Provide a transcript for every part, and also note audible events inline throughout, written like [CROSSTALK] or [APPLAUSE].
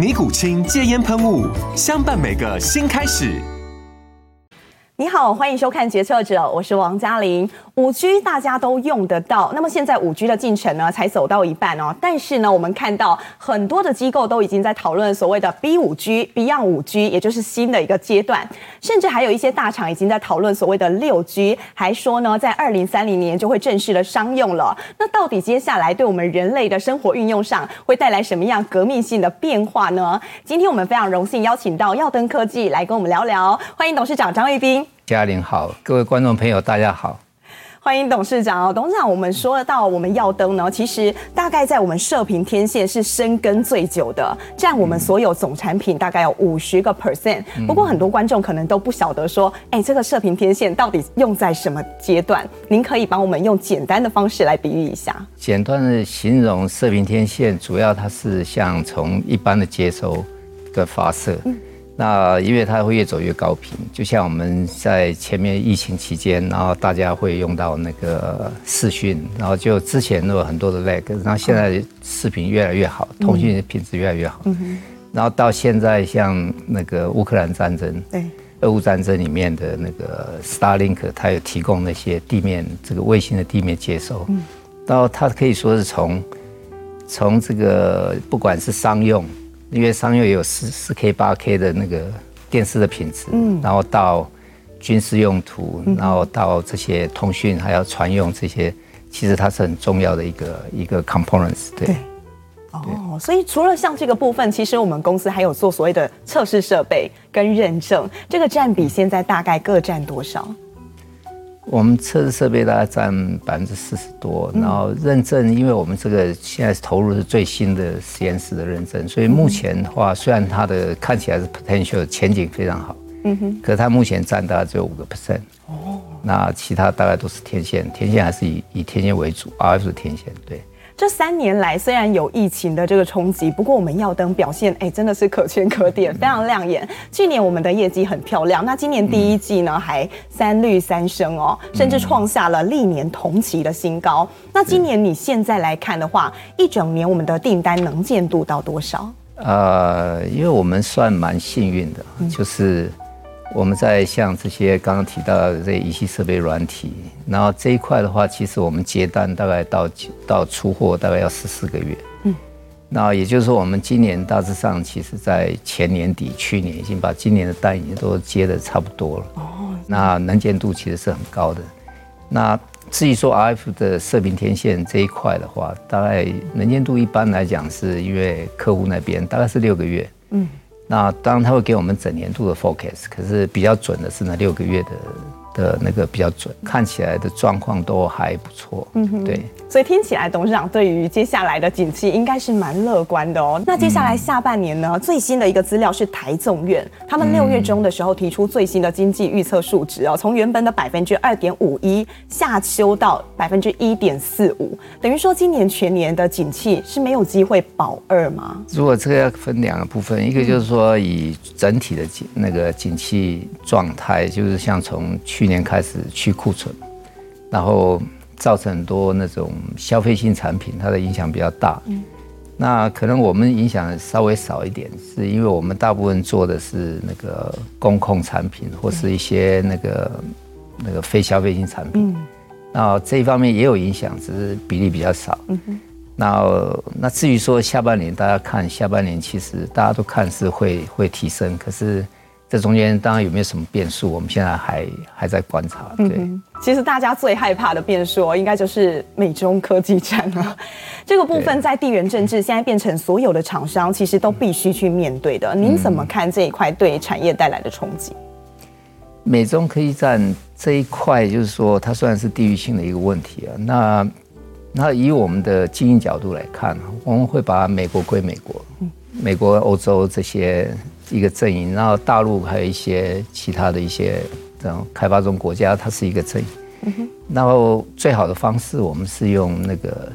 尼古清戒烟喷雾，相伴每个新开始。你好，欢迎收看《决策者》，我是王嘉玲。五 G 大家都用得到，那么现在五 G 的进程呢，才走到一半哦。但是呢，我们看到很多的机构都已经在讨论所谓的 B 五 G、Beyond 五 G，也就是新的一个阶段。甚至还有一些大厂已经在讨论所谓的六 G，还说呢，在二零三零年就会正式的商用了。那到底接下来对我们人类的生活运用上会带来什么样革命性的变化呢？今天我们非常荣幸邀请到耀登科技来跟我们聊聊，欢迎董事长张育宾。嘉玲好，各位观众朋友，大家好，欢迎董事长哦。董事长，我们说到我们耀登呢，其实大概在我们射频天线是深耕最久的，占我们所有总产品大概有五十个 percent。不过很多观众可能都不晓得说，哎，这个射频天线到底用在什么阶段？您可以帮我们用简单的方式来比喻一下。简单的形容射频天线，主要它是像从一般的接收的发射。嗯那因为它会越走越高频，就像我们在前面疫情期间，然后大家会用到那个视讯，然后就之前都有很多的 lag，然后现在视频越来越好，通讯的品质越来越好。嗯，然后到现在像那个乌克兰战争，对，俄乌战争里面的那个 Starlink，它有提供那些地面这个卫星的地面接收，嗯，然后它可以说是从从这个不管是商用。因为商用也有四四 K 八 K 的那个电视的品质，嗯，然后到军事用途，然后到这些通讯还要船用这些，其实它是很重要的一个一个 components，对。对哦，所以除了像这个部分，其实我们公司还有做所谓的测试设备跟认证，这个占比现在大概各占多少？我们测试设备大概占百分之四十多，然后认证，因为我们这个现在投入是最新的实验室的认证，所以目前的话，虽然它的看起来是 potential 前景非常好，嗯哼，可是它目前占大概只有五个 percent，哦，那其他大概都是天线，天线还是以以天线为主，RF 是天线，对。这三年来，虽然有疫情的这个冲击，不过我们耀登表现，哎，真的是可圈可点，非常亮眼。去年我们的业绩很漂亮，那今年第一季呢，还三绿三升哦，甚至创下了历年同期的新高。那今年你现在来看的话，一整年我们的订单能见度到多少？呃，因为我们算蛮幸运的，就是。我们在像这些刚刚提到的这些仪器设备软体，然后这一块的话，其实我们接单大概到到出货大概要十四个月。嗯，那也就是说，我们今年大致上，其实在前年底、去年已经把今年的单已经都接的差不多了。哦，那能见度其实是很高的。那至于说 RF 的射频天线这一块的话，大概能见度一般来讲，是因为客户那边大概是六个月。嗯。那当然他会给我们整年度的 forecast，可是比较准的是那六个月的的那个比较准，看起来的状况都还不错。嗯哼，对。所以听起来董事长对于接下来的景气应该是蛮乐观的哦。那接下来下半年呢？最新的一个资料是台纵院，他们六月中的时候提出最新的经济预测数值哦，从原本的百分之二点五一下修到百分之一点四五，等于说今年全年的景气是没有机会保二吗？如果这个要分两个部分，一个就是说以整体的景那个景气状态，就是像从去年开始去库存，然后。造成很多那种消费性产品，它的影响比较大。嗯，那可能我们影响稍微少一点，是因为我们大部分做的是那个公控产品，或是一些那个那个非消费性产品。嗯，那这一方面也有影响，只是比例比较少。嗯哼，那那至于说下半年，大家看下半年，其实大家都看是会会提升，可是这中间当然有没有什么变数，我们现在还还在观察。对，嗯、其实大家最害怕的变数，应该就是美中科技战了。这个部分在地缘政治现在变成所有的厂商其实都必须去面对的。您怎么看这一块对产业带来的冲击？美中科技战这一块，就是说它虽然是地域性的一个问题啊，那那以我们的经营角度来看，我们会把美国归美国，美国、欧洲这些。一个阵营，然后大陆还有一些其他的一些这种开发中国家，它是一个阵营。嗯哼。然后最好的方式，我们是用那个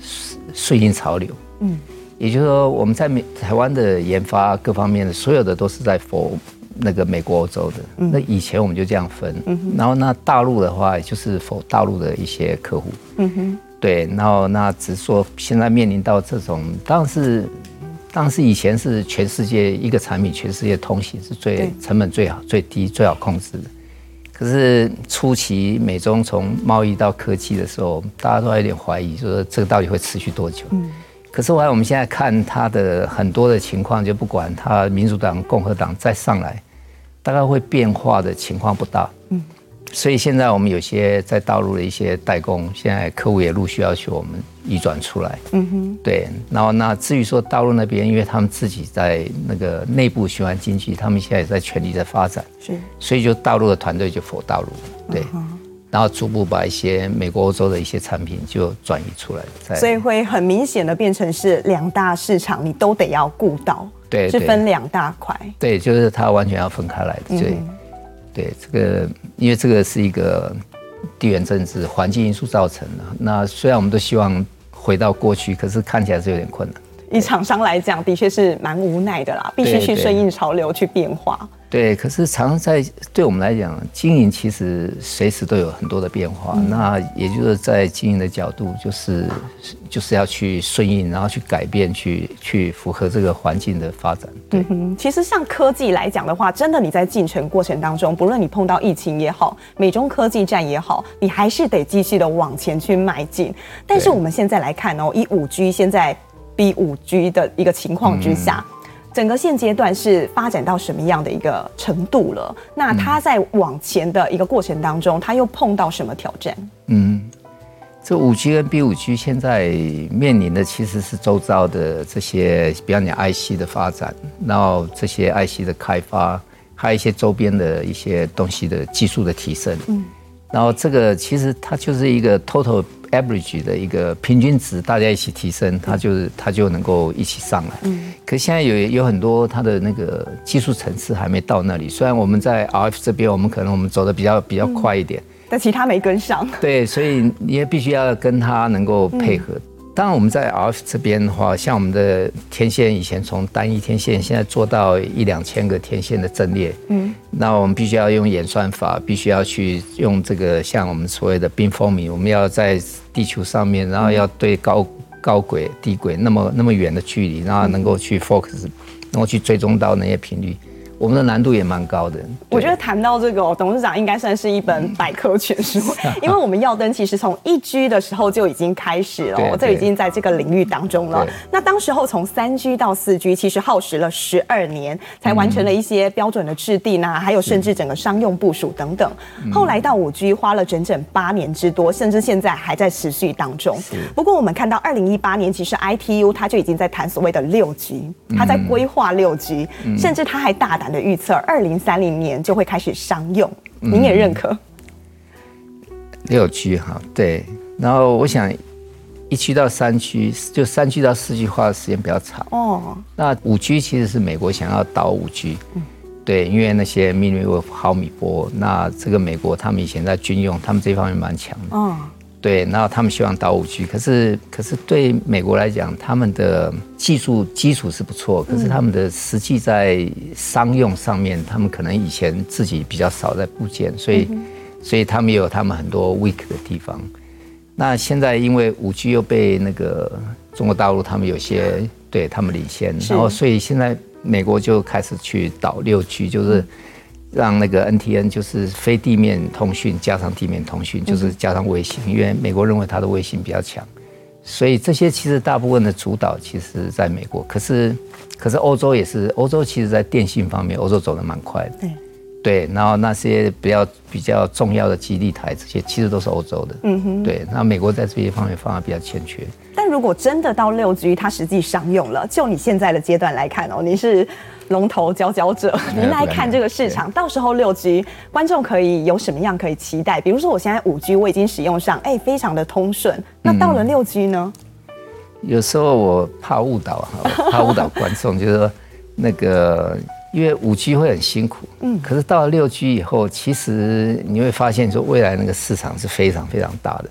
顺应潮流。嗯。也就是说，我们在美台湾的研发各方面的所有的都是在 for 那个美国、欧洲的。嗯。那以前我们就这样分。嗯哼。然后那大陆的话，就是 for 大陆的一些客户。嗯哼。对，然后那只是说现在面临到这种，当然是。当时以前是全世界一个产品，全世界通行是最成本最好、最低、最好控制的。可是初期美中从贸易到科技的时候，大家都还有点怀疑，说这个到底会持续多久？嗯。可是后来我们现在看它的很多的情况，就不管它民主党、共和党再上来，大概会变化的情况不大。嗯。所以现在我们有些在大陆的一些代工，现在客户也陆续要求我们移转出来。嗯哼，对。然后那至于说大陆那边，因为他们自己在那个内部循环经济，他们现在也在全力在发展。是。所以就大陆的团队就 for 大陆，对。然后逐步把一些美国、欧洲的一些产品就转移出来。所以会很明显的变成是两大市场，你都得要顾到。对。是分两大块。对，就是它完全要分开来的。对。对这个，因为这个是一个地缘政治环境因素造成的。那虽然我们都希望回到过去，可是看起来是有点困难。以厂商来讲，的确是蛮无奈的啦，必须去顺应潮流去变化。对，可是常常在对我们来讲，经营其实随时都有很多的变化。嗯、那也就是在经营的角度，就是就是要去顺应，然后去改变，去去符合这个环境的发展。对，嗯、其实像科技来讲的话，真的你在进程过程当中，不论你碰到疫情也好，美中科技战也好，你还是得继续的往前去迈进。但是我们现在来看哦，以五 G 现在逼五 G 的一个情况之下。嗯整个现阶段是发展到什么样的一个程度了？那它在往前的一个过程当中，它又碰到什么挑战？嗯，这五 G 跟 B 五 G 现在面临的其实是周遭的这些，比方讲 IC 的发展，然后这些 IC 的开发，还有一些周边的一些东西的技术的提升。嗯，然后这个其实它就是一个 total。Average 的一个平均值，大家一起提升，它就是它就能够一起上来。嗯，可现在有有很多它的那个技术层次还没到那里。虽然我们在 RF 这边，我们可能我们走的比较比较快一点，但其他没跟上。对，所以你也必须要跟它能够配合。当然，我们在 RF 这边的话，像我们的天线以前从单一天线，现在做到一两千个天线的阵列。嗯，那我们必须要用演算法，必须要去用这个像我们所谓的 beamforming，我们要在地球上面，然后要对高高轨、低轨那么那么远的距离，然后能够去 focus，能够去追踪到那些频率。我们的难度也蛮高的。我觉得谈到这个，董事长应该算是一本百科全书，[LAUGHS] 因为我们耀登其实从一 G 的时候就已经开始了，我这已经在这个领域当中了。那当时候从三 G 到四 G，其实耗时了十二年，才完成了一些标准的制定啊，还有甚至整个商用部署等等。后来到五 G 花了整整八年之多，甚至现在还在持续当中。不过我们看到二零一八年，其实 ITU 它就已经在谈所谓的六 G，它在规划六 G，甚至它还大胆。的预测，二零三零年就会开始商用，您也认可？六 G 哈，对。然后我想，一区到三区就三区到四区花的时间比较长。哦。那五 G 其实是美国想要导五 G，对，因为那些 millimeter 毫米波，那这个美国他们以前在军用，他们这方面蛮强的。哦。对，然后他们希望导五 G，可是可是对美国来讲，他们的技术基础是不错，可是他们的实际在商用上面，他们可能以前自己比较少在部件，所以所以他们也有他们很多 weak 的地方。那现在因为五 G 又被那个中国大陆他们有些对他们领先，然后所以现在美国就开始去导六 G，就是。让那个 NTN 就是非地面通讯加上地面通讯，就是加上卫星，因为美国认为它的卫星比较强，所以这些其实大部分的主导其实在美国。可是，可是欧洲也是，欧洲其实在电信方面，欧洲走得蛮快的。对，对，然后那些比较比较重要的基地台，这些其实都是欧洲的。嗯哼，对，那美国在这些方面反而比较欠缺。但如果真的到六 G，它实际商用了，就你现在的阶段来看哦，你是龙头佼佼者，您来看这个市场，到时候六 G 观众可以有什么样可以期待？比如说我现在五 G 我已经使用上，哎，非常的通顺，那到了六 G 呢？有时候我怕误导哈，[LAUGHS] 怕误导观众，就是说那个。因为五 G 会很辛苦，嗯，可是到了六 G 以后，其实你会发现说未来那个市场是非常非常大的。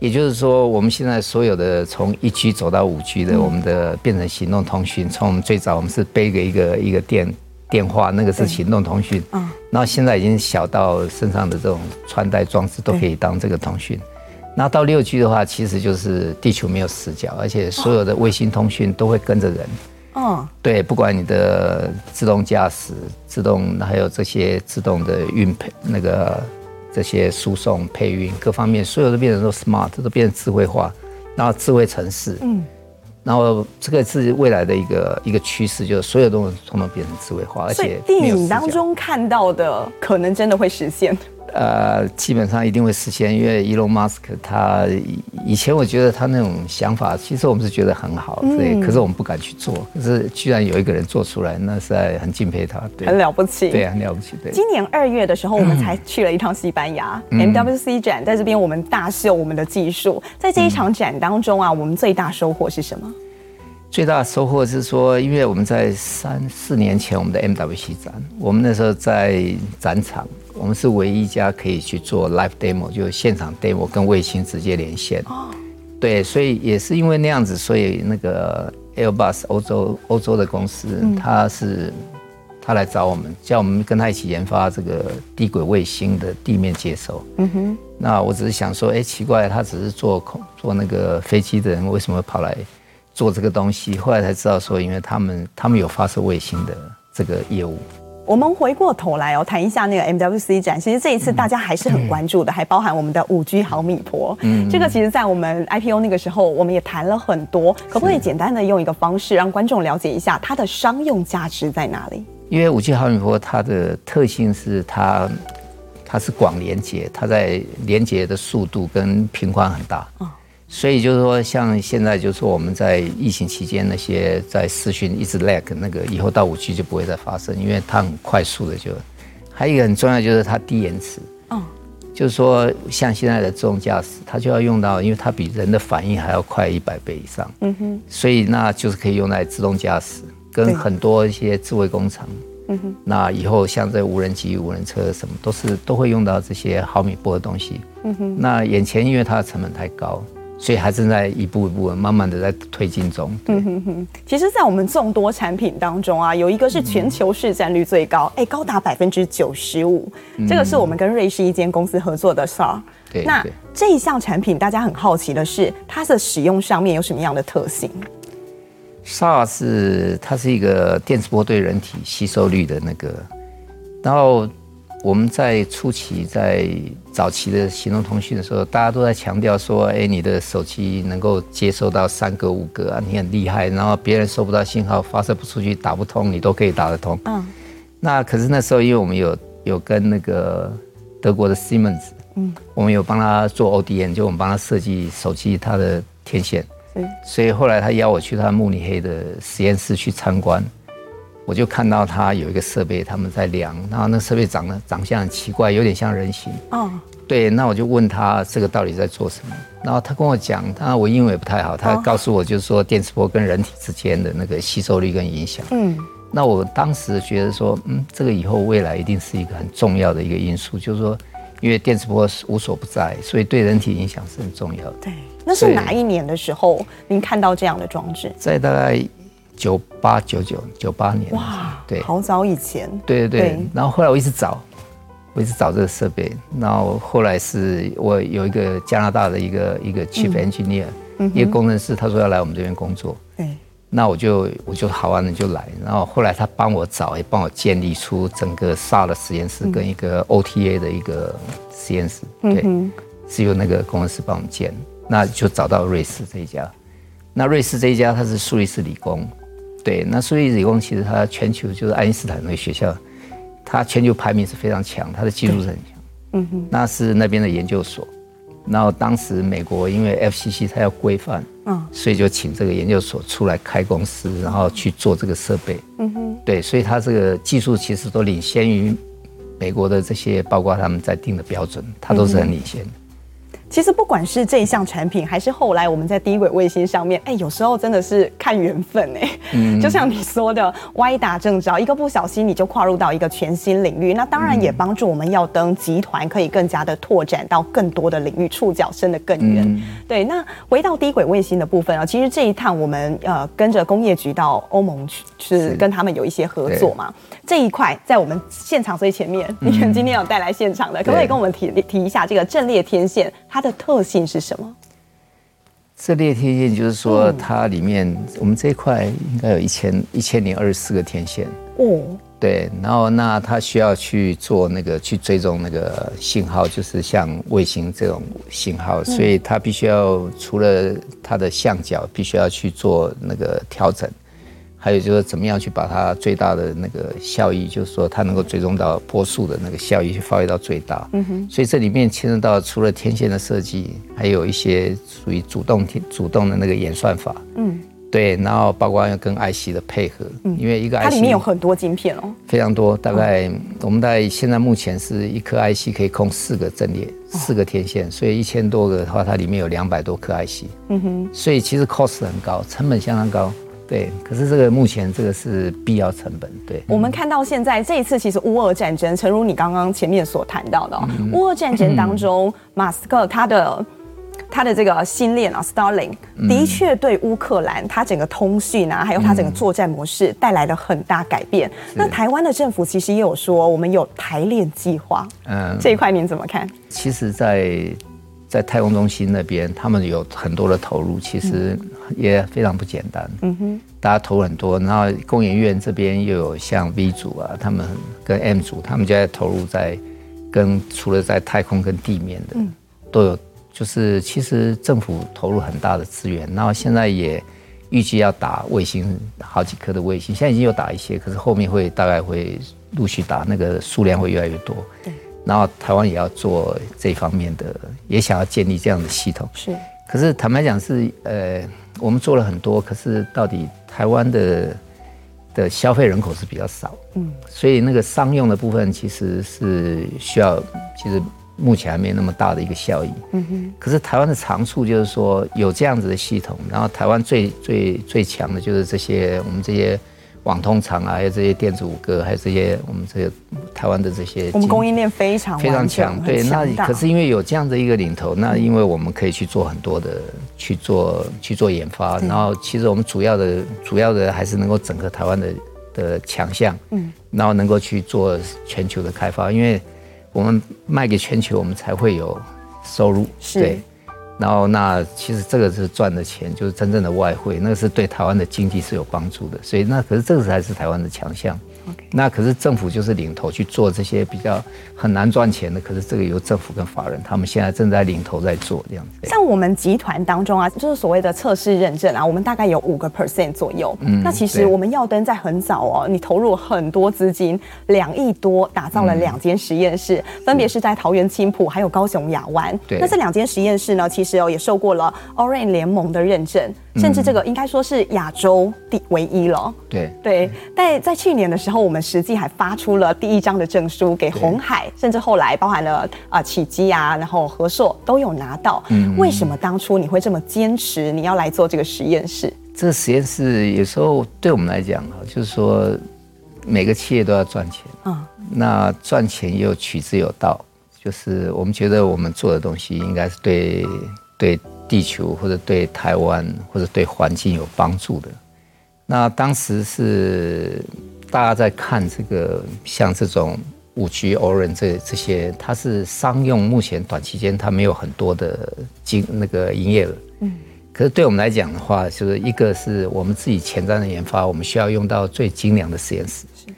也就是说，我们现在所有的从一 G 走到五 G 的，我们的变成行动通讯。从我们最早我们是背个一个一个电电话，那个是行动通讯，嗯，然后现在已经小到身上的这种穿戴装置都可以当这个通讯。那到六 G 的话，其实就是地球没有死角，而且所有的卫星通讯都会跟着人。哦，对，不管你的自动驾驶、自动还有这些自动的运配那个这些输送、配运各方面，所有都变成都 smart，都变成智慧化，然后智慧城市，嗯，然后这个是未来的一个一个趋势，就是所有东西通通变成智慧化，而且电影当中看到的可能真的会实现。呃，基本上一定会实现，因为伊隆马斯克他以前我觉得他那种想法，其实我们是觉得很好，对，嗯、可是我们不敢去做。可是居然有一个人做出来，那实在很敬佩他，对，很了不起，对，很了不起。对，今年二月的时候，我们才去了一趟西班牙、嗯、MWC 展，在这边我们大秀我们的技术。在这一场展当中啊，我们最大收获是什么？最大的收获是说，因为我们在三四年前我们的 MWC 展，我们那时候在展场。我们是唯一一家可以去做 live demo，就是现场 demo 跟卫星直接连线。哦，对，所以也是因为那样子，所以那个 Airbus 欧洲欧洲的公司，他是他来找我们，叫我们跟他一起研发这个低轨卫星的地面接收。嗯哼。那我只是想说，哎，奇怪，他只是做空做那个飞机的人，为什么会跑来做这个东西？后来才知道说，因为他们他们有发射卫星的这个业务。我们回过头来哦，谈一下那个 MWC 展。其实这一次大家还是很关注的，还包含我们的五 G 毫米波。嗯，这个其实，在我们 IPO 那个时候，我们也谈了很多。可不可以简单的用一个方式，让观众了解一下它的商用价值在哪里？因为五 G 毫米波它的特性是它它是广连接，它在连接的速度跟频宽很大。哦所以就是说，像现在就是说，我们在疫情期间那些在视讯一直 lag 那个，以后到五 G 就不会再发生，因为它很快速的就。还有一个很重要就是它低延迟。哦。就是说，像现在的自动驾驶，它就要用到，因为它比人的反应还要快一百倍以上。嗯哼。所以那就是可以用在自动驾驶跟很多一些智慧工厂。嗯哼。那以后像这无人机、无人车什么，都是都会用到这些毫米波的东西。嗯哼。那眼前因为它的成本太高。所以还正在一步一步慢慢的在推进中。嗯哼哼，其实，在我们众多产品当中啊，有一个是全球市占率最高，哎、嗯，高达百分之九十五。这个是我们跟瑞士一间公司合作的 SAR。对。那这一项产品，大家很好奇的是，它的使用上面有什么样的特性？SAR 是它是一个电磁波对人体吸收率的那个，然后。我们在初期在早期的行动通讯的时候，大家都在强调说：“哎，你的手机能够接收到三个、五个啊，你很厉害。然后别人收不到信号，发射不出去，打不通，你都可以打得通。”嗯。那可是那时候，因为我们有有跟那个德国的 Siemens，嗯，我们有帮他做 ODM，就我们帮他设计手机它的天线。嗯。所以后来他邀我去他慕尼黑的实验室去参观。我就看到他有一个设备，他们在量，然后那设备长得长相很奇怪，有点像人形。哦，对，那我就问他这个到底在做什么？然后他跟我讲，他我英文也不太好，他告诉我就是说电磁波跟人体之间的那个吸收率跟影响。嗯，那我当时觉得说，嗯，这个以后未来一定是一个很重要的一个因素，就是说，因为电磁波是无所不在，所以对人体影响是很重要的。对，那是哪一年的时候您看到这样的装置？在大概。九八九九九八年，哇，对，好早以前，对对对，对。然后后来我一直找，我一直找这个设备。然后后来是我有一个加拿大的一个一个 chief engineer，嗯，一个工程师，他说要来我们这边工作。对。那我就我就好玩的就来。然后后来他帮我找，也帮我建立出整个 SAR 的实验室跟一个 OTA 的一个实验室。对，是由那个工程师帮我们建。那就找到瑞士这一家。那瑞士这一家他是苏黎世理工。对，那苏黎世理工其实它全球就是爱因斯坦那个学校，它全球排名是非常强，它的技术是很强。嗯哼，那是那边的研究所。然后当时美国因为 FCC 它要规范，嗯，所以就请这个研究所出来开公司，然后去做这个设备。嗯哼，对，所以它这个技术其实都领先于美国的这些，包括他们在定的标准，它都是很领先的。其实不管是这一项产品，还是后来我们在低轨卫星上面，哎，有时候真的是看缘分哎。嗯。就像你说的，歪打正着，一个不小心你就跨入到一个全新领域。那当然也帮助我们耀登集团可以更加的拓展到更多的领域，触角伸得更远。嗯。对。那回到低轨卫星的部分啊，其实这一趟我们呃跟着工业局到欧盟去，是跟他们有一些合作嘛。这一块在我们现场最前面，你看今天有带来现场的，可不可以跟我们提提一下这个阵列天线它？它的特性是什么？这列天线就是说，它里面我们这一块应该有一千一千零二十四个天线哦。对，然后那它需要去做那个去追踪那个信号，就是像卫星这种信号，所以它必须要除了它的相角，必须要去做那个调整。还有就是怎么样去把它最大的那个效益，就是说它能够追踪到波束的那个效益去发挥到最大。嗯哼。所以这里面牵涉到除了天线的设计，还有一些属于主动天主动的那个演算法。嗯。对，然后包括要跟 IC 的配合，嗯，因为一个 IC 它里面有很多晶片哦，非常多，大概我们大概现在目前是一颗 IC 可以控四个阵列，四个天线，所以一千多个的话，它里面有两百多颗 IC。嗯哼。所以其实 cost 很高，成本相当高。对，可是这个目前这个是必要成本。对，我们看到现在这一次其实乌俄战争，诚如你刚刚前面所谈到的，嗯、乌俄战争当中，马、嗯、斯克他的他的这个新链啊，Starlink 的确对乌克兰他整个通讯啊，还有他整个作战模式带来了很大改变。嗯、那台湾的政府其实也有说，我们有台链计划。嗯，这一块您怎么看？其实，在在太空中心那边，他们有很多的投入，其实也非常不简单。嗯哼，大家投入很多，然后工研院这边又有像 V 组啊，他们跟 M 组，他们就在投入在跟除了在太空跟地面的都有，就是其实政府投入很大的资源，然后现在也预计要打卫星好几颗的卫星，现在已经有打一些，可是后面会大概会陆续打，那个数量会越来越多。对。然后台湾也要做这方面的，也想要建立这样的系统。是，可是坦白讲是，呃，我们做了很多，可是到底台湾的的消费人口是比较少，嗯，所以那个商用的部分其实是需要，其实目前还没那么大的一个效益。嗯哼。可是台湾的长处就是说有这样子的系统，然后台湾最最最强的就是这些我们这些。网通厂啊，还有这些电子五哥，还有这些我们这个台湾的这些，我们供应链非常非常强。对，那可是因为有这样的一个领头，那因为我们可以去做很多的去做去做研发，然后其实我们主要的主要的还是能够整合台湾的的强项，嗯，然后能够去做全球的开发，因为我们卖给全球，我们才会有收入，对。然后，那其实这个是赚的钱，就是真正的外汇，那是对台湾的经济是有帮助的。所以，那可是这个才是台湾的强项。那可是政府就是领头去做这些比较很难赚钱的，可是这个由政府跟法人他们现在正在领头在做这样子。像我们集团当中啊，就是所谓的测试认证啊，我们大概有五个 percent 左右。嗯，那其实我们耀登在很早哦，你投入很多资金，两亿多打造了两间实验室，嗯、分别是在桃园青浦还有高雄亚湾。对，那这两间实验室呢，其实哦也受过了 Orange 联盟的认证。甚至这个应该说是亚洲第唯一了。对对，但在去年的时候，我们实际还发出了第一张的证书给红海，甚至后来包含了啊启基啊，然后和硕都有拿到。嗯，为什么当初你会这么坚持你要来做这个实验室？这个实验室有时候对我们来讲啊，就是说每个企业都要赚钱啊，那赚钱又取之有道，就是我们觉得我们做的东西应该是对对。地球或者对台湾或者对环境有帮助的，那当时是大家在看这个像这种五 G O-RAN 这这些，它是商用，目前短期间它没有很多的经那个营业额。嗯。可是对我们来讲的话，就是一个是我们自己前瞻的研发，我们需要用到最精良的实验室。是。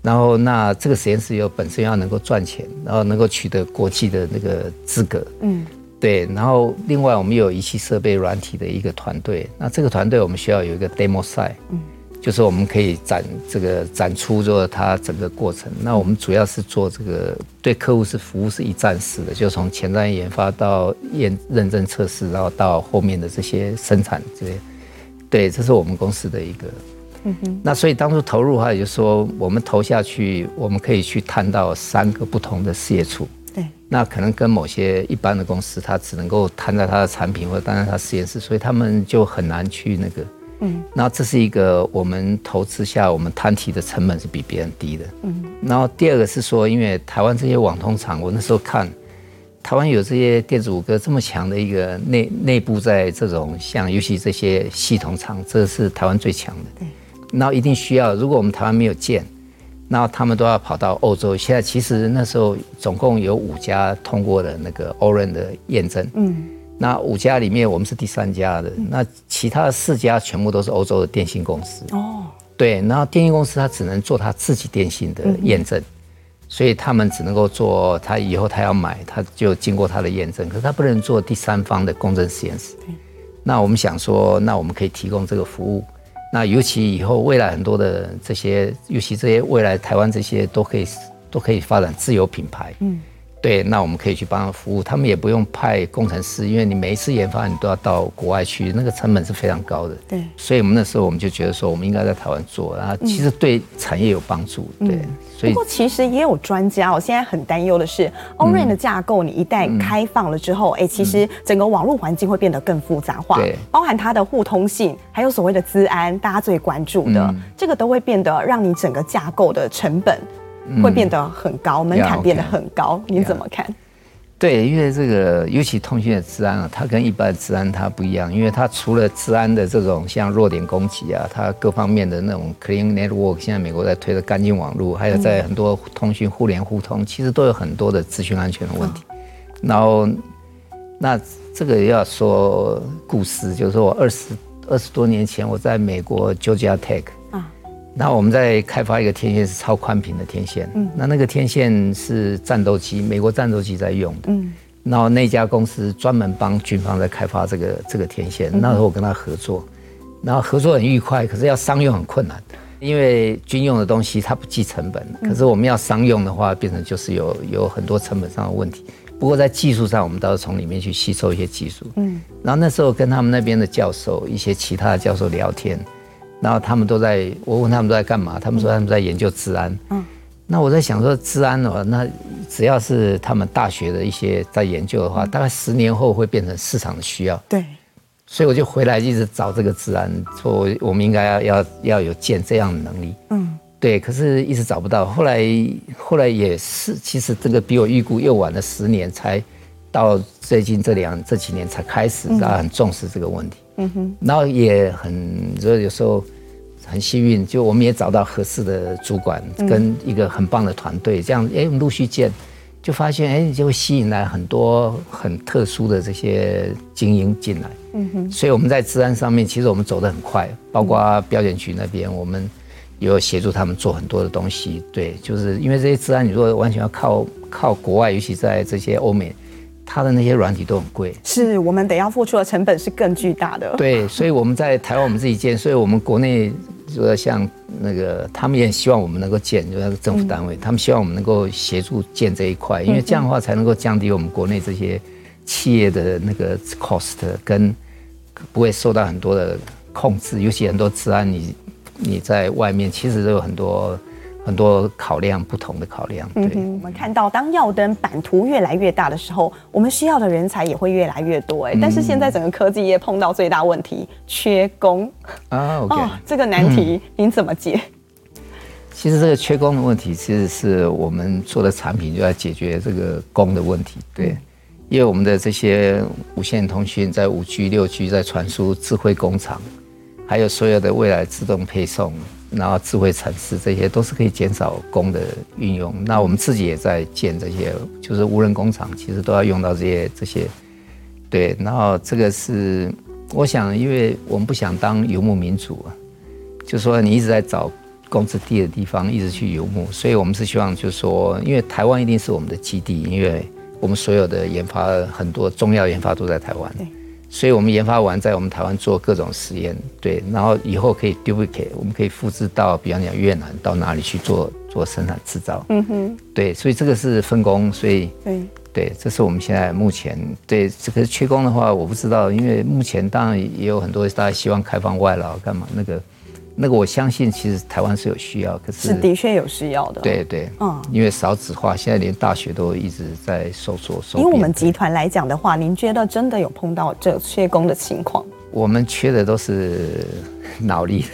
然后那这个实验室又本身要能够赚钱，然后能够取得国际的那个资格。嗯。对，然后另外我们有仪器设备软体的一个团队，那这个团队我们需要有一个 demo site，嗯，就是我们可以展这个展出做它整个过程。那我们主要是做这个对客户是服务是一站式的，就从前端研发到验认证测试，然后到后面的这些生产这些。对，这是我们公司的一个。嗯哼。那所以当初投入的话，也就是说我们投下去，我们可以去探到三个不同的事业处。对。那可能跟某些一般的公司，它只能够摊在它的产品或者摊在它实验室，所以他们就很难去那个。嗯，那这是一个我们投资下，我们摊提的成本是比别人低的。嗯，然后第二个是说，因为台湾这些网通厂，我那时候看，台湾有这些电子五哥这么强的一个内内部，在这种像尤其这些系统厂，这是台湾最强的。对，然后一定需要，如果我们台湾没有建，然后他们都要跑到欧洲。现在其实那时候总共有五家通过了那个 Orin 的验证。嗯。那五家里面，我们是第三家的。那其他的四家全部都是欧洲的电信公司。哦，对，然后电信公司它只能做它自己电信的验证，所以他们只能够做，他以后他要买，他就经过他的验证，可是他不能做第三方的公证实验室。那我们想说，那我们可以提供这个服务。那尤其以后未来很多的这些，尤其这些未来台湾这些都可以都可以发展自有品牌。嗯。对，那我们可以去帮他服务，他们也不用派工程师，因为你每一次研发你都要到国外去，那个成本是非常高的。对，所以我们那时候我们就觉得说，我们应该在台湾做，然后其实对产业有帮助。对，嗯、所以不过其实也有专家，我现在很担忧的是，Orin 的架构你一旦开放了之后，哎、嗯，其实整个网络环境会变得更复杂化，对，包含它的互通性，还有所谓的资安，大家最关注的，嗯、这个都会变得让你整个架构的成本。会变得很高，门槛变得很高，你怎么看？对，因为这个尤其通讯的治安啊，它跟一般的治安它不一样，因为它除了治安的这种像弱点攻击啊，它各方面的那种 clean network，现在美国在推的干净网络，还有在很多通讯互联互通，其实都有很多的资讯安全的问题。然后，那这个要说故事，就是说我二十二十多年前我在美国 Georgia Tech。那我们在开发一个天线是超宽频的天线，嗯，那那个天线是战斗机，美国战斗机在用的，嗯，然后那家公司专门帮军方在开发这个这个天线，那时候我跟他合作，然后合作很愉快，可是要商用很困难，因为军用的东西它不计成本，可是我们要商用的话，变成就是有有很多成本上的问题。不过在技术上，我们倒是从里面去吸收一些技术，嗯，然后那时候跟他们那边的教授，一些其他的教授聊天。然后他们都在，我问他们都在干嘛？他们说他们在研究治安。嗯，那我在想说，治安的话，那只要是他们大学的一些在研究的话，大概十年后会变成市场的需要。对，所以我就回来一直找这个治安，说我们应该要要要有建这样的能力。嗯，对，可是一直找不到。后来后来也是，其实这个比我预估又晚了十年，才到最近这两这几年才开始，大家很重视这个问题。嗯哼，然后也很，就有时候很幸运，就我们也找到合适的主管跟一个很棒的团队，这样哎，陆续见，就发现哎，就会吸引来很多很特殊的这些精英进来。嗯哼，所以我们在治安上面，其实我们走得很快，包括标检局那边，我们有协助他们做很多的东西。对，就是因为这些治安，你如果完全要靠靠国外，尤其在这些欧美。它的那些软体都很贵，是我们得要付出的成本是更巨大的。对，所以我们在台湾我们自己建，所以我们国内就说像那个，他们也希望我们能够建，就那个政府单位，他们希望我们能够协助建这一块，因为这样的话才能够降低我们国内这些企业的那个 cost，跟不会受到很多的控制，尤其很多治安，你你在外面其实都有很多。很多考量，不同的考量。对，嗯、我们看到，当耀灯版图越来越大的时候，我们需要的人才也会越来越多。哎，但是现在整个科技业碰到最大问题，缺工啊。Okay、哦，这个难题、嗯、您怎么解？其实这个缺工的问题，其实是我们做的产品就要解决这个工的问题。对，因为我们的这些无线通讯在五 G、六 G 在传输，智慧工厂，还有所有的未来自动配送。然后智慧城市这些都是可以减少工的运用。那我们自己也在建这些，就是无人工厂，其实都要用到这些这些。对，然后这个是我想，因为我们不想当游牧民族啊，就说你一直在找工资低的地方，一直去游牧，所以我们是希望，就是说，因为台湾一定是我们的基地，因为我们所有的研发很多重要研发都在台湾。所以我们研发完在我们台湾做各种实验，对，然后以后可以 duplicate，我们可以复制到，比方讲越南到哪里去做做生产制造，嗯哼，对，所以这个是分工，所以对对，这是我们现在目前对这个缺工的话，我不知道，因为目前当然也有很多大家希望开放外劳干嘛那个。那个我相信，其实台湾是有需要，可是是的确有需要的。对对，嗯，因为少子化，现在连大学都一直在收缩。以我们集团来讲的话，您觉得真的有碰到这缺工的情况？我们缺的都是脑力，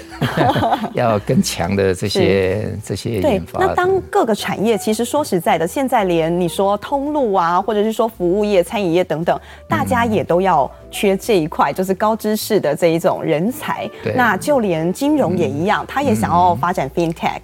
[LAUGHS] 要更强的这些这些研发。那当各个产业，其实说实在的，现在连你说通路啊，或者是说服务业、餐饮业等等，大家也都要缺这一块，就是高知识的这一种人才。那就连金融也一样，他也想要发展 FinTech。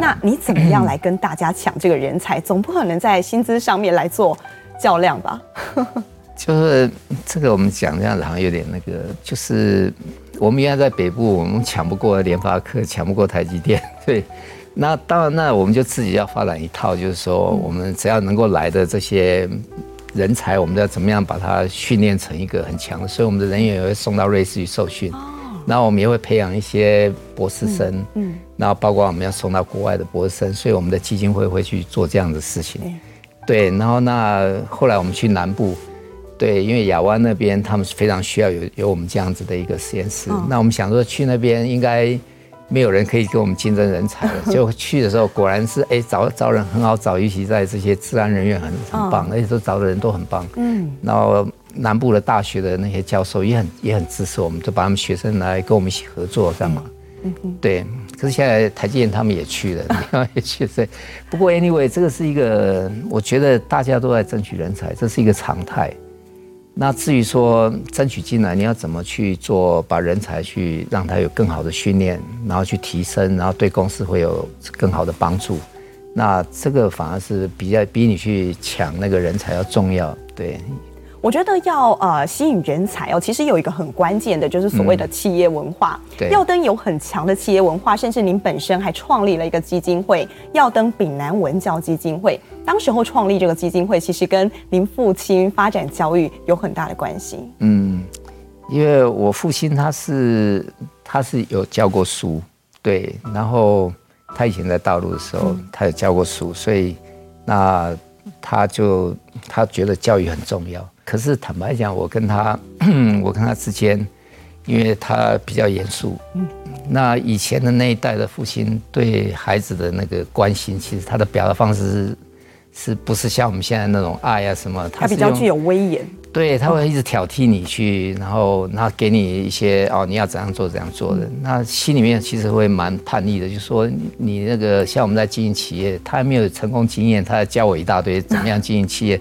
那你怎么样来跟大家抢这个人才？总不可能在薪资上面来做较量吧？[LAUGHS] 就是这个，我们讲这样子好像有点那个，就是我们原来在北部，我们抢不过联发科，抢不过台积电，[LAUGHS] 对。那当然，那我们就自己要发展一套，就是说，我们只要能够来的这些人才，我们要怎么样把它训练成一个很强的，所以我们的人员也会送到瑞士去受训。然后我们也会培养一些博士生，嗯，然后包括我们要送到国外的博士生，所以我们的基金会会去做这样的事情。对，然后那后来我们去南部。对，因为亚湾那边他们是非常需要有有我们这样子的一个实验室。哦、那我们想说去那边应该没有人可以跟我们竞争人才了。[LAUGHS] 结果去的时候果然是哎找找人很好找，尤其在这些治安人员很很棒，哦、而且都找的人都很棒。嗯，然后南部的大学的那些教授也很也很支持我们，就把他们学生来跟我们一起合作干嘛？嗯嗯，对。可是现在台积电他们也去了，[LAUGHS] 也去了。不过 anyway，这个是一个我觉得大家都在争取人才，这是一个常态。那至于说争取进来，你要怎么去做，把人才去让他有更好的训练，然后去提升，然后对公司会有更好的帮助。那这个反而是比较比你去抢那个人才要重要，对。我觉得要呃吸引人才哦，其实有一个很关键的，就是所谓的企业文化。嗯、对，耀登有很强的企业文化，甚至您本身还创立了一个基金会——耀登丙南文教基金会。当时候创立这个基金会，其实跟您父亲发展教育有很大的关系。嗯，因为我父亲他是他是有教过书，对，然后他以前在大陆的时候，他有教过书，所以那他就他觉得教育很重要。可是坦白讲，我跟他，[CLEARS THROAT] 我跟他之间，因为他比较严肃。嗯，那以前的那一代的父亲对孩子的那个关心，其实他的表达方式是，是不是像我们现在那种爱啊什么？他比较具有威严。对，他会一直挑剔你去，然后然后给你一些哦，你要怎样做怎样做的。那心里面其实会蛮叛逆的，就是说你那个像我们在经营企业，他还没有成功经验，他还教我一大堆怎么样经营企业。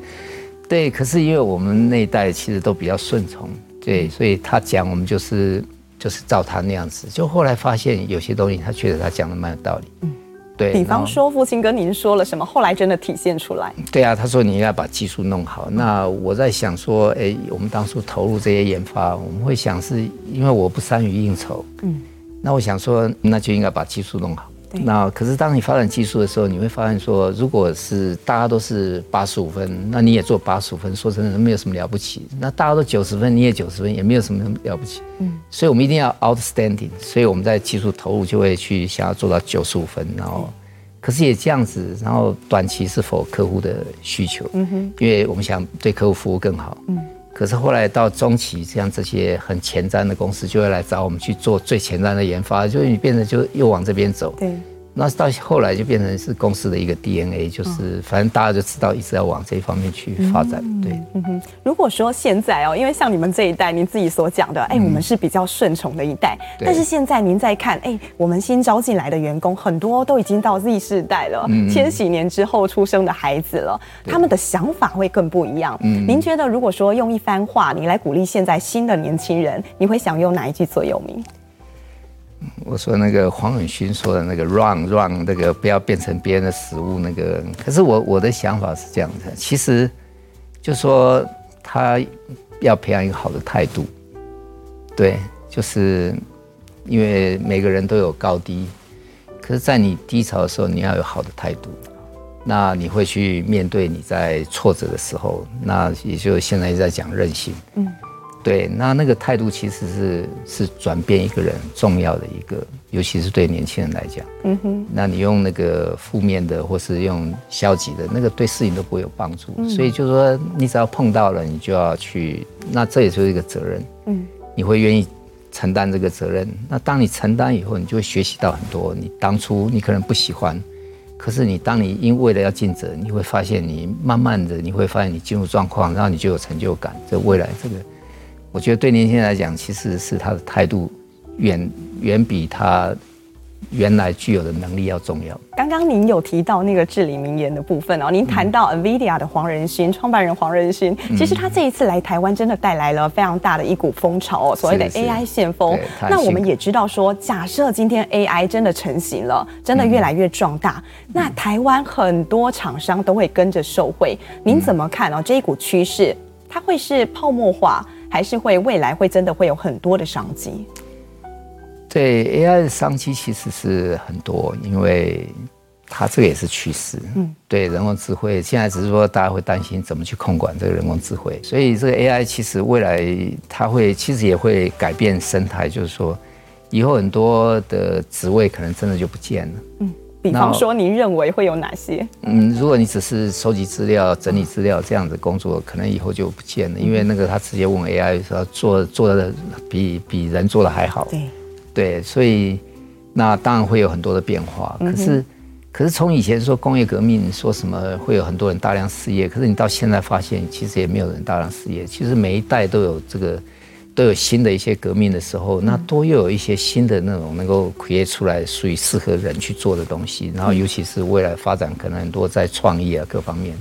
对，可是因为我们那一代其实都比较顺从，对，所以他讲我们就是就是照他那样子。就后来发现有些东西，他确实他讲的蛮有道理。嗯，对。比方说，父亲跟您说了什么，后来真的体现出来。对啊，他说你要把技术弄好。那我在想说，哎，我们当初投入这些研发，我们会想是因为我不善于应酬。嗯。那我想说，那就应该把技术弄好。对那可是当你发展技术的时候，你会发现说，如果是大家都是八十五分，那你也做八十五分，说真的没有什么了不起。那大家都九十分，你也九十分，也没有什么了不起。嗯，所以我们一定要 outstanding，所以我们在技术投入就会去想要做到九十五分，然后，可是也这样子，然后短期是否客户的需求？嗯哼，因为我们想对客户服务更好。嗯。可是后来到中期，像这些很前瞻的公司就会来找我们去做最前瞻的研发，就是你变成就又往这边走。对。那到后来就变成是公司的一个 DNA，就是反正大家就知道一直要往这一方面去发展。对，嗯哼。如果说现在哦，因为像你们这一代，您自己所讲的，哎，我们是比较顺从的一代。但是现在您在看，哎，我们新招进来的员工很多都已经到 Z 世代了，千禧年之后出生的孩子了，他们的想法会更不一样。嗯。您觉得如果说用一番话，你来鼓励现在新的年轻人，你会想用哪一句座右铭？我说那个黄永勋说的那个 run run 那个不要变成别人的食物那个，可是我我的想法是这样的，其实就说他要培养一个好的态度，对，就是因为每个人都有高低，可是，在你低潮的时候，你要有好的态度，那你会去面对你在挫折的时候，那也就现在在讲韧性，嗯。对，那那个态度其实是是转变一个人重要的一个，尤其是对年轻人来讲。嗯哼，那你用那个负面的，或是用消极的，那个对事情都不会有帮助。嗯、所以就是说，你只要碰到了，你就要去，那这也就是一个责任。嗯，你会愿意承担这个责任。那当你承担以后，你就会学习到很多。你当初你可能不喜欢，可是你当你因为了要尽责，你会发现你慢慢的你会发现你进入状况，然后你就有成就感。这未来这个。我觉得对年轻人来讲，其实是他的态度远远比他原来具有的能力要重要。刚刚您有提到那个至理名言的部分哦，您谈到 NVIDIA 的黄仁勋，创办人黄仁勋，其实他这一次来台湾，真的带来了非常大的一股风潮哦，所谓的 AI 旋风。那我们也知道说，假设今天 AI 真的成型了，真的越来越壮大，那台湾很多厂商都会跟着受惠。您怎么看哦？这一股趋势，它会是泡沫化？还是会未来会真的会有很多的商机。对 AI 的商机其实是很多，因为它这个也是趋势。嗯，对人工智慧，现在只是说大家会担心怎么去控管这个人工智慧，所以这个 AI 其实未来它会其实也会改变生态，就是说以后很多的职位可能真的就不见了。嗯。比方说，您认为会有哪些？嗯，如果你只是收集资料、整理资料这样的工作，可能以后就不见了，因为那个他直接问 AI 说做做的比比人做的还好。对，对，所以那当然会有很多的变化。可是，可是从以前说工业革命说什么会有很多人大量失业，可是你到现在发现，其实也没有人大量失业。其实每一代都有这个。都有新的一些革命的时候，那都又有一些新的那种能够 create 出来属于适合人去做的东西，然后尤其是未来发展可能很多在创意啊各方面。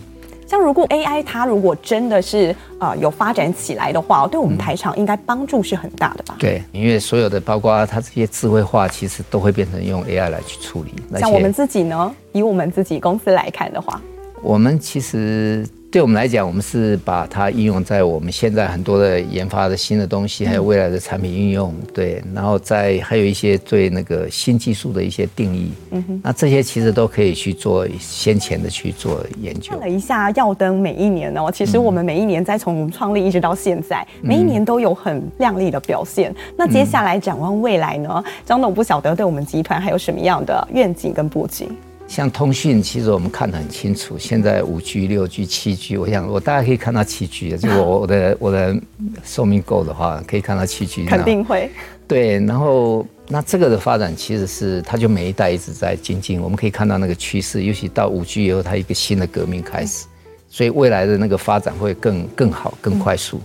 像如果 AI 它如果真的是啊有发展起来的话，对我们台厂应该帮助是很大的吧？对，因为所有的包括它这些智慧化，其实都会变成用 AI 来去处理。像我们自己呢，以我们自己公司来看的话，我们其实。对我们来讲，我们是把它应用在我们现在很多的研发的新的东西，还有未来的产品应用。对，然后在还有一些对那个新技术的一些定义。嗯哼，那这些其实都可以去做先前的去做研究。看了一下耀登每一年哦，其实我们每一年在从创立一直到现在，每一年都有很亮丽的表现。那接下来展望未来呢？张董不晓得对我们集团还有什么样的愿景跟布局？像通讯，其实我们看得很清楚。现在五 G、六 G、七 G，我想我大概可以看到七 G [LAUGHS] 的。就我我的我的寿命够的话，可以看到七 G。肯定会。对，然后那这个的发展其实是它就每一代一直在精进。我们可以看到那个趋势，尤其到五 G 以后，它一个新的革命开始，所以未来的那个发展会更更好、更快速。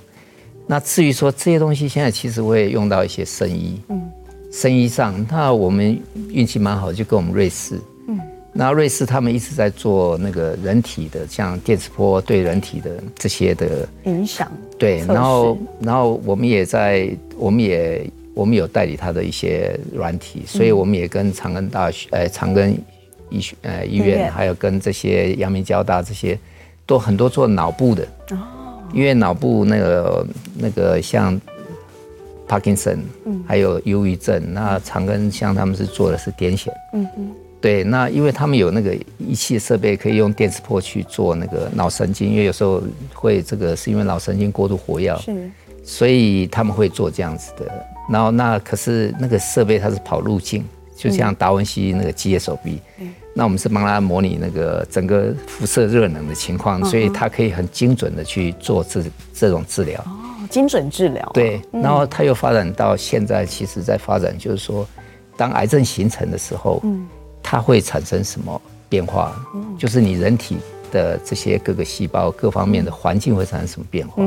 那至于说这些东西，现在其实会用到一些生医，嗯，生医上，那我们运气蛮好，就跟我们瑞士。那瑞士他们一直在做那个人体的，像电磁波对人体的这些的影响。对，然后然后我们也在，我们也我们有代理他的一些软体，所以我们也跟长庚大学、呃长庚医学呃医院，还有跟这些阳明交大这些，都很多做脑部的。哦。因为脑部那个那个像帕金森，嗯，还有忧郁症，那长庚像他们是做的是癫痫。嗯嗯。对，那因为他们有那个仪器设备，可以用电磁波去做那个脑神经，因为有时候会这个是因为脑神经过度活跃，是，所以他们会做这样子的。然后那可是那个设备它是跑路径，就像达文西那个机械手臂，嗯，那我们是帮他模拟那个整个辐射热能的情况，所以他可以很精准的去做这这种治疗。哦，精准治疗。对，然后他又发展到现在，其实在发展就是说，当癌症形成的时候，嗯。它会产生什么变化？就是你人体的这些各个细胞各方面的环境会产生什么变化？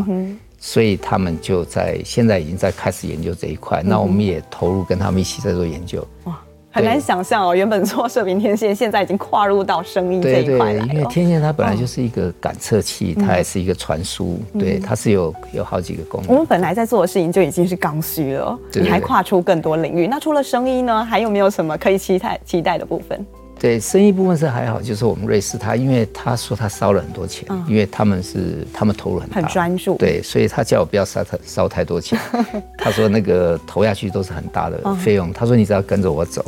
所以他们就在现在已经在开始研究这一块。那我们也投入跟他们一起在做研究。哇，很难想象哦，原本做射频天线，现在已经跨入到声音这一块了。因为天线它本来就是一个感测器，它也是一个传输，对，它是有有好几个功能。我们本来在做的事情就已经是刚需了，你还跨出更多领域。那除了声音呢，还有没有什么可以期待期待的部分？对，生意部分是还好，就是我们瑞士他，因为他说他烧了很多钱，因为他们是他们投入很大，很专注，对，所以他叫我不要烧太烧太多钱。[LAUGHS] 他说那个投下去都是很大的费用，他说你只要跟着我走。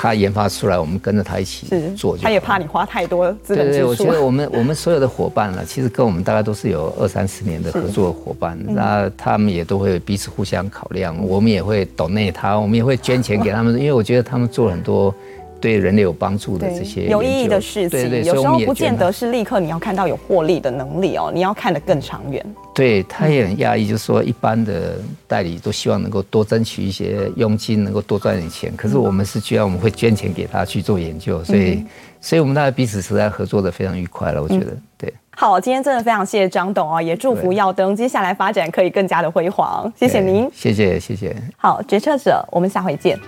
他研发出来，我们跟着他一起做。他也怕你花太多资本支出。对对，我觉得我们我们所有的伙伴呢，其实跟我们大概都是有二三十年的合作伙伴，那他们也都会彼此互相考量，我们也会 donate 他，我们也会捐钱给他们，因为我觉得他们做了很多。对人类有帮助的这些有意义的事情，对对对，有时候不见得是立刻你要看到有获利的能力哦，你要看得更长远。对，他也很讶异，就是说一般的代理都希望能够多争取一些佣金，能够多赚点钱。可是我们是居然我们会捐钱给他去做研究，所以所以我们大家彼此实在合作的非常愉快了。我觉得对。好，今天真的非常谢谢张董啊，也祝福耀登接下来发展可以更加的辉煌。谢谢您，谢谢谢谢。好，决策者，我们下回见。